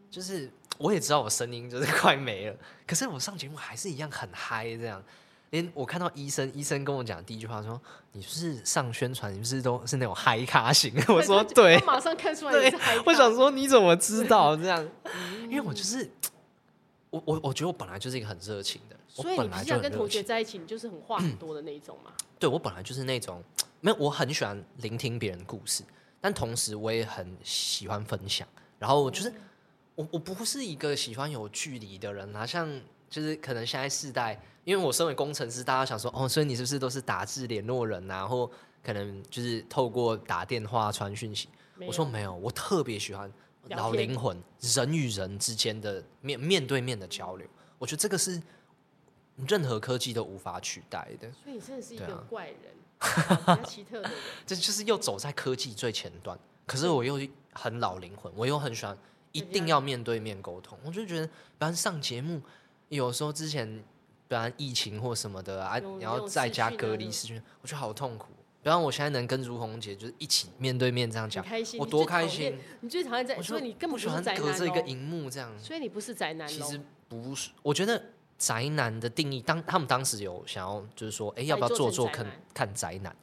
就是，我也知道我声音就是快没了，可是我上节目还是一样很嗨，这样。连我看到医生，医生跟我讲第一句话说：“你不是上宣传，你不是都是那种嗨咖型？” 我说：“对。”马上看出来你是嗨。我想说你怎么知道这样？因为我就是 我我我觉得我本来就是一个很热情的，所以你不是要跟同学在一起，你就是很话很多的那一种嘛？对，我本来就是那种。没有，我很喜欢聆听别人的故事，但同时我也很喜欢分享。然后就是我，我不是一个喜欢有距离的人啊。像就是可能现在世代，因为我身为工程师，大家想说哦，所以你是不是都是打字联络人啊？或可能就是透过打电话传讯息？我说没有，我特别喜欢老灵魂人与人之间的面面对面的交流。我觉得这个是任何科技都无法取代的。所以你真的是一个怪人。哈奇特的，这就是又走在科技最前端，可是我又很老灵魂，我又很喜欢一定要面对面沟通。我就觉得，不然上节目，有时候之前，不然疫情或什么的啊，你要在家隔离时间，我觉得好痛苦。比方我现在能跟如红姐就是一起面对面这样讲，我多开心。你最讨厌在，所以你根本不喜欢隔着一个荧幕这样。所以你不是宅男。其实不是，我觉得。宅男的定义，当他们当时有想要，就是说，哎、欸，要不要做做看看宅男？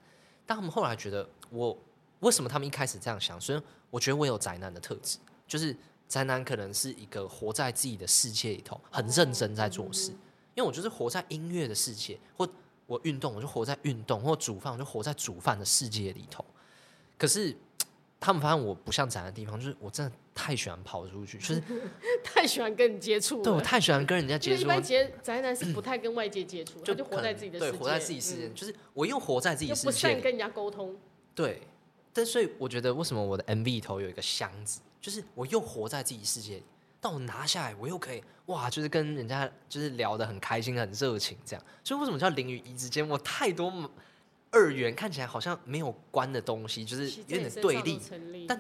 但他们后来觉得我为什么他们一开始这样想？所以我觉得我有宅男的特质，就是宅男可能是一个活在自己的世界里头，很认真在做事。因为我就是活在音乐的世界，或我运动，我就活在运动；或煮饭，我就活在煮饭的世界里头。可是 他们发现我不像宅男的地方，就是我真的太喜欢跑出去，就是 太喜欢跟你接触。对，我太喜欢跟人家接触。一般宅男是不太跟外界接触，就就活在自己的世界，对，活在自己世界，就是我又活在自己世界，不善跟人家沟通。对，但所以我觉得为什么我的 MV 里头有一个箱子，就是我又活在自己世界里。但我拿下来，我又可以哇，就是跟人家就是聊得很开心、很热情这样。所以为什么叫零与一之间？我太多二元看起来好像没有关的东西，就是有点对立，但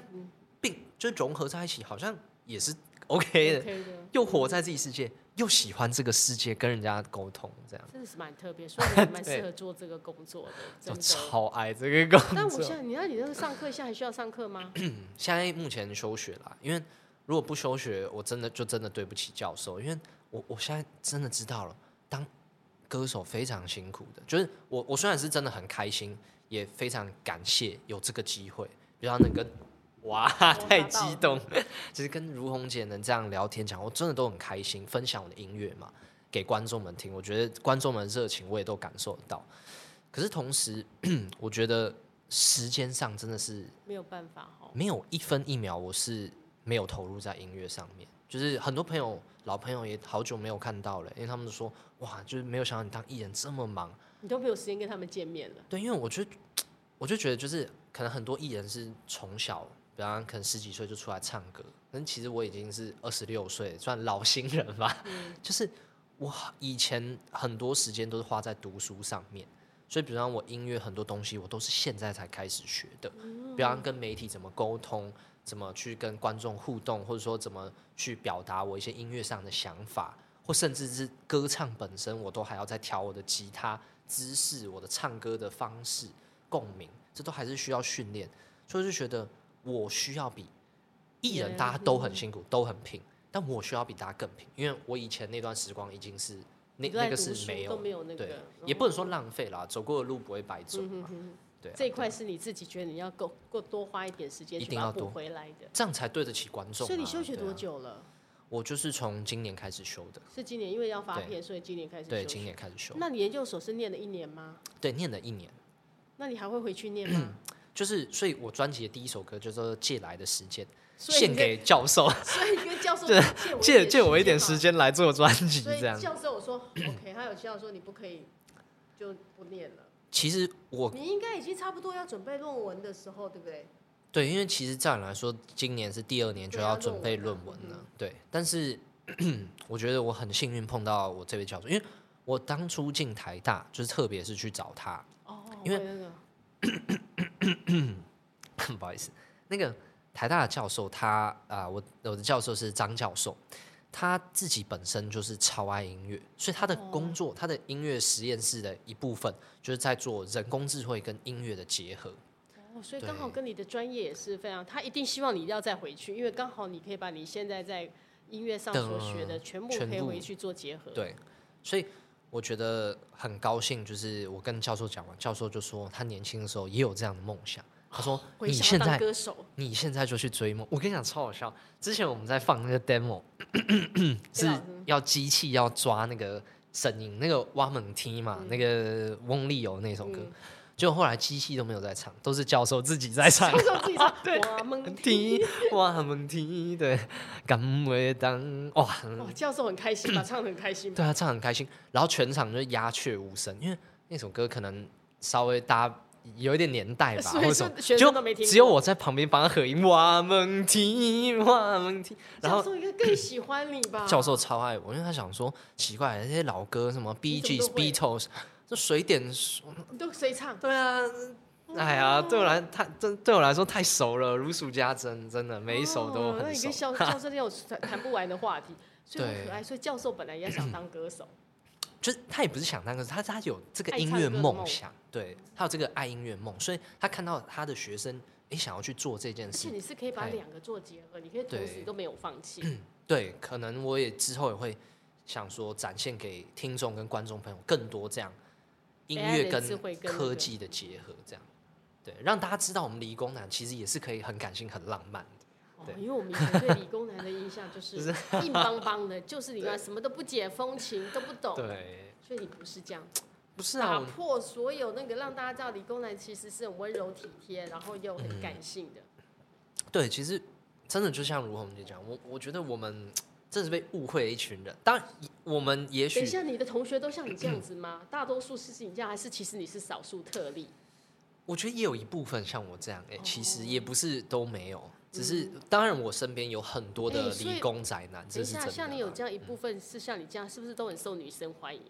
并就融合在一起，好像也是 OK 的。又活在自己世界，又喜欢这个世界，跟人家沟通这样，真的是蛮特别，所以还蛮 适合做这个工作的。我超爱这个工作。但我现在，你看你那个上课，现在还需要上课吗？现在目前休学了，因为。如果不休学，我真的就真的对不起教授，因为我我现在真的知道了，当歌手非常辛苦的。就是我我虽然是真的很开心，也非常感谢有这个机会，比较能跟哇 太激动，其实跟如红姐能这样聊天讲，我真的都很开心，分享我的音乐嘛，给观众们听。我觉得观众们的热情我也都感受得到。可是同时，我觉得时间上真的是没有办法，没有一分一秒我是。没有投入在音乐上面，就是很多朋友、老朋友也好久没有看到了，因为他们都说哇，就是没有想到你当艺人这么忙，你都没有时间跟他们见面了。对，因为我就 我就觉得，就是可能很多艺人是从小，比方可能十几岁就出来唱歌，但其实我已经是二十六岁，算老新人吧。嗯、就是我以前很多时间都是花在读书上面，所以比方我音乐很多东西，我都是现在才开始学的，比方跟媒体怎么沟通。怎么去跟观众互动，或者说怎么去表达我一些音乐上的想法，或甚至是歌唱本身，我都还要再调我的吉他姿势、我的唱歌的方式、共鸣，这都还是需要训练。所以就觉得我需要比艺人，大家都很辛苦，都很拼，但我需要比大家更拼，因为我以前那段时光已经是那那个是没有，没有那个，对，也不能说浪费啦，走过的路不会白走嘛。啊、这一块是你自己觉得你要够够多花一点时间一定要补回来的，这样才对得起观众、啊。所以你休学多久了？啊、我就是从今年开始休的。是今年，因为要发片，所以今年开始休。对，今年开始休。那你研究所是念了一年吗？对，念了一年。那你还会回去念吗？就是，所以我专辑的第一首歌就是《借来的时间》，献给教授。所以你跟教授借借我一点时间来做专辑，这样。教授我说 OK，他有需要说你不可以就不念了。其实我你应该已经差不多要准备论文的时候，对不对？对，因为其实照理来说，今年是第二年就要准备论文了。对，嗯、但是 我觉得我很幸运碰到我这位教授，因为我当初进台大就是特别是去找他。哦，因为那个 不好意思，那个台大的教授他啊，我我的教授是张教授。他自己本身就是超爱音乐，所以他的工作，他的音乐实验室的一部分，就是在做人工智慧跟音乐的结合。哦，所以刚好跟你的专业也是非常，他一定希望你要再回去，因为刚好你可以把你现在在音乐上所学的全部可以回去做结合。对，所以我觉得很高兴，就是我跟教授讲完，教授就说他年轻的时候也有这样的梦想。他说：“你现在，你现在就去追梦。我跟你讲，超好笑。之前我们在放那个 demo，是要机器要抓那个声音，那个挖猛梯嘛，嗯、那个翁立友那首歌。结果、嗯、后来机器都没有在唱，都是教授自己在唱。教授自己唱，对，挖猛踢，挖猛踢，对，敢为当哇！哇，教授很开心嘛，唱得很开心。对啊，唱很开心。然后全场就鸦雀无声，因为那首歌可能稍微大家。”有一点年代吧，或者就只有我在旁边帮他合音，哇蒙提，哇蒙提。然后教授应该更喜欢你吧？教授超爱我，因为他想说奇怪，那些老歌什么 Bee Gees、Beatles，这随点你都谁唱？对啊，哎呀，对我来太真对我来说太熟了，如数家珍，真的每一首都很熟。那你跟教教授有谈不完的话题，所以很可爱。所以教授本来也想当歌手。就是他也不是想当歌手，他他有这个音乐梦想，对，他有这个爱音乐梦，所以他看到他的学生也想要去做这件事。而且你是可以把两个做结合，你可以同时都没有放弃。对，对，可能我也之后也会想说展现给听众跟观众朋友更多这样音乐跟科技的结合，这样。对，让大家知道我们理工男其实也是可以很感性、很浪漫的。哦，因为我们以前对理工男的印象就是硬邦邦的，就是你看什么都不解风情，都不懂。对，所以你不是这样，不是啊，打破所有那个，让大家知道理工男其实是很温柔体贴，然后又很感性的。嗯、对，其实真的就像如红姐讲，我我觉得我们真是被误会的一群人。当然，我们也许等一下，你的同学都像你这样子吗？大多数是你这样，还是其实你是少数特例？我觉得也有一部分像我这样，哎、欸，其实也不是都没有。只是，当然，我身边有很多的理工宅男。这是真的，像你有这样一部分是像你这样，是不是都很受女生欢迎？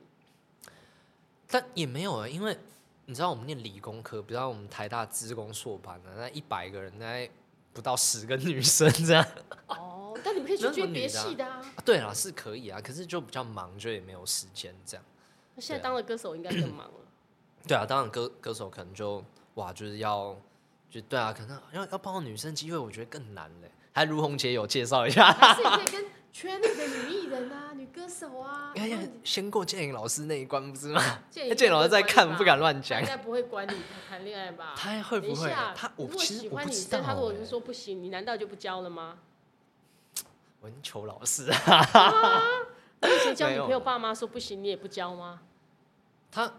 但也没有啊，因为你知道，我们念理工科，比如我们台大资工硕班的，那一百个人，那不到十个女生这样。哦，但你们可以去追别系的啊。对啊，是可以啊，可是就比较忙，就也没有时间这样。那现在当了歌手应该更忙了。对啊，当然歌歌手可能就哇，就是要。就对啊，可能要要帮女生机会，我觉得更难嘞。还如红姐有介绍一下，还是你可以跟圈里的女艺人啊、女歌手啊。哎呀，先过建颖老师那一关不是吗？建颖老师在看，不敢乱讲。应该不会管你谈恋爱吧？他会不会？他如果喜欢你，但，他如果是说不行，你难道就不交了吗？文球老师 啊，你以前交女朋友，爸妈说不行，你也不交吗？他。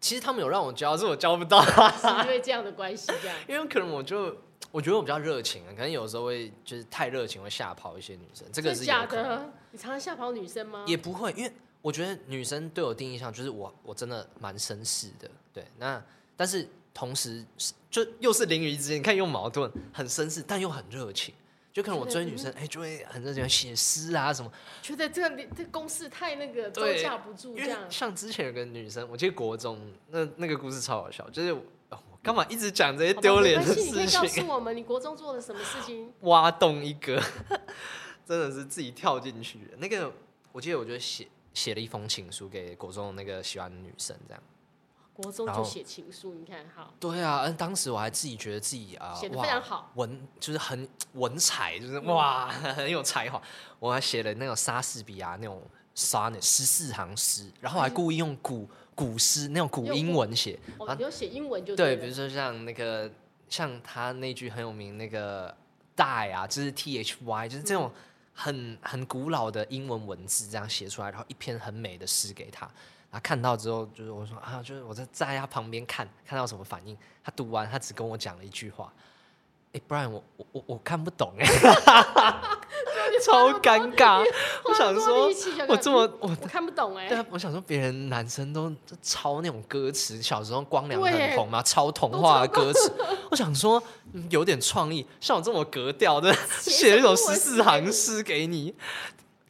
其实他们有让我教，是我教不到。是因为这样的关系，这样。因为可能我就我觉得我比较热情啊，可能有时候会就是太热情会吓跑一些女生。这个是假的？你常常吓跑女生吗？也不会，因为我觉得女生对我第一印象就是我我真的蛮绅士的，对。那但是同时就又是林于之间，你看又矛盾，很绅士但又很热情。就可能我追女生，哎、欸，就会很热情写诗啊什么。觉得这个这公式太那个招架不住，这样。像之前有个女生，我记得国中那那个故事超好笑，就是我干嘛一直讲这些丢脸的事情？你可以告诉我们，你国中做了什么事情？挖洞一个，真的是自己跳进去。那个我记得，我就写写了一封情书给国中的那个喜欢的女生，这样。国中就写情书，你看好？对啊，嗯，当时我还自己觉得自己啊，写的非常好，文就是很文采，就是哇，很有才华。我还写了那种莎士比亚那种 sonnet 十四行诗，然后还故意用古古诗那种古英文写。哦，你要写英文就对，比如说像那个像他那句很有名那个 die 啊，就是 t h y，就是这种很很古老的英文文字这样写出来，然后一篇很美的诗给他。他看到之后，就是我说啊，就是我在在他旁边看，看到什么反应。他读完，他只跟我讲了一句话：“哎、欸，不然我我我我看不懂哎。” 超尴尬。我想说，我这么我我看不懂哎。对啊，我想说，别人男生都抄那种歌词，小时候光良很红嘛，抄童话的歌词。我想说，有点创意，像我这么格调的，写 一首十四行诗给你。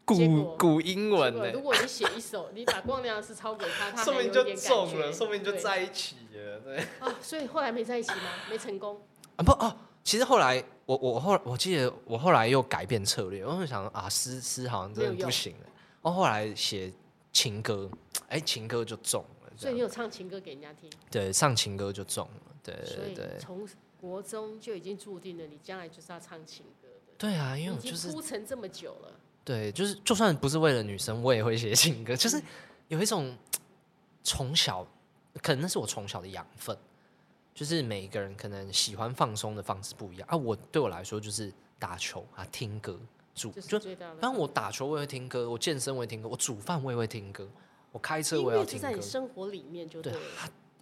古古英文呢？如果你写一首，你把光良的诗抄给他，他说不定就中了，说不定就在一起了，对。啊，所以后来没在一起吗？没成功？啊不哦，其实后来我我后我记得我后来又改变策略，我就想啊诗诗好像真的不行了，我后来写情歌，哎、欸、情歌就中了。所以你有唱情歌给人家听？对，唱情歌就中了，对对对。从国中就已经注定了，你将来就是要唱情歌的。对啊，因为我就是铺陈这么久了。对，就是就算不是为了女生，我也会写情歌。就是有一种从小，可能那是我从小的养分。就是每一个人可能喜欢放松的方式不一样啊。我对我来说就是打球啊，听歌，煮就。当我打球我也会听歌，我健身我也听歌，我煮饭我也会听歌，我开车我也要听歌。在你生活里面就对，对，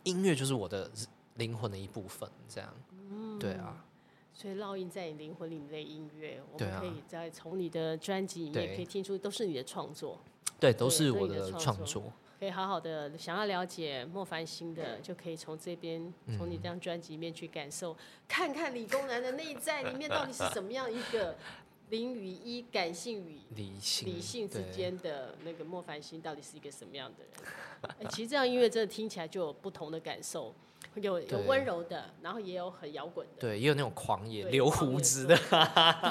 音乐就是我的灵魂的一部分，这样。嗯，对啊。所以烙印在你灵魂里面的音乐，我们可以在从你的专辑里面可以听出都是你的创作。对，都是我的创作。可以好好的想要了解莫凡星的，就可以从这边从你这张专辑里面去感受，看看理工男的内在里面到底是什么样一个 零与一，感性与理性理性之间的那个莫凡星到底是一个什么样的人？欸，其实这样音乐真的听起来就有不同的感受。有有温柔的，然后也有很摇滚的，对，也有那种狂野留胡子的，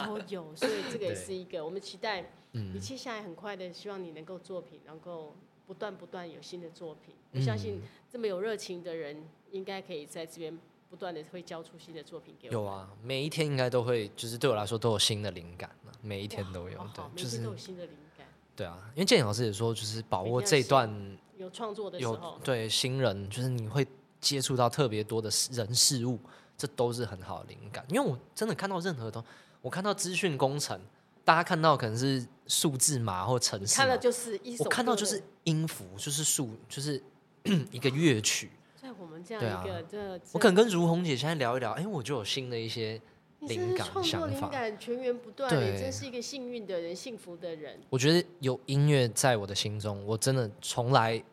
都有。所以这个也是一个我们期待，你接下来很快的，希望你能够作品，能够不断不断有新的作品。我相信这么有热情的人，应该可以在这边不断的会交出新的作品给我。有啊，每一天应该都会，就是对我来说都有新的灵感，每一天都有，对，就是都有新的灵感。对啊，因为建颖老师也说，就是把握这段有创作的时候，对新人，就是你会。接触到特别多的人事物，这都是很好的灵感。因为我真的看到任何东，我看到资讯工程，大家看到可能是数字码或城市，看到就是一首，我看到就是音符，就是数，就是 一个乐曲。在我们这样一个，啊、这我可能跟如红姐现在聊一聊，哎、欸，我就有新的一些。灵感、想法灵感源源不断，你真是一个幸运的人，幸福的人。我觉得有音乐在我的心中，我真的从来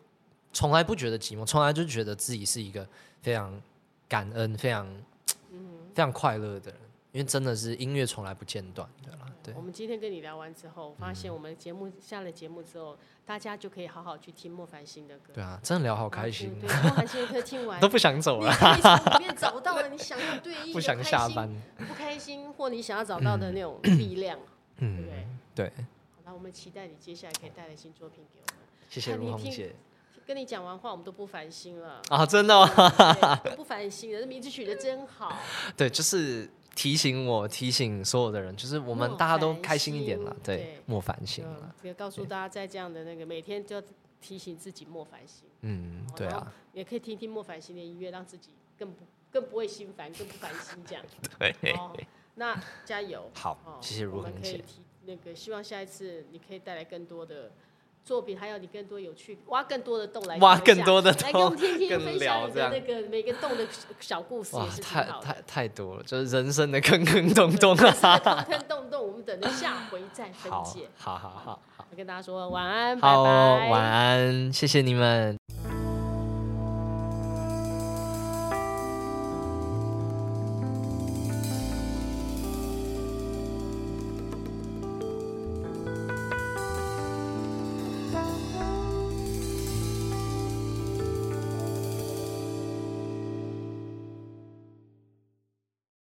从来不觉得寂寞，从来就觉得自己是一个非常感恩、非常、嗯、非常快乐的人。因为真的是音乐从来不间断我们今天跟你聊完之后，发现我们节目下了节目之后，大家就可以好好去听莫凡心的歌。对啊，真的聊好开心。对，莫凡心的歌听完 都不想走了。你可以从里面找到了你想要对应的 不想下班、不开心或你想要找到的那种力量，嗯、对不对？对。好，那我们期待你接下来可以带来新作品给我们。谢谢如红姐。跟你讲完话，我们都不烦心了啊！真的吗？都不烦心了，这名字取得真好。对，就是。提醒我，提醒所有的人，就是我们大家都开心一点了，对，莫烦心了。也告诉大家，在这样的那个每天就要提醒自己莫烦心。嗯，对啊。也可以听听莫烦心的音乐，让自己更不更不会心烦，更不烦心这样。对。哦，那加油。好，谢谢如恒姐。那个希望下一次你可以带来更多的。作品还有你更多有趣，挖更多的洞来挖更多的洞，来跟我们听听分享你的那个每个洞的小故事。太太太多了，就是人生的坑坑洞洞啊，坑坑洞洞，我们等着下回再分解。好好好好，跟大家说晚安，好，拜拜，晚安，谢谢你们。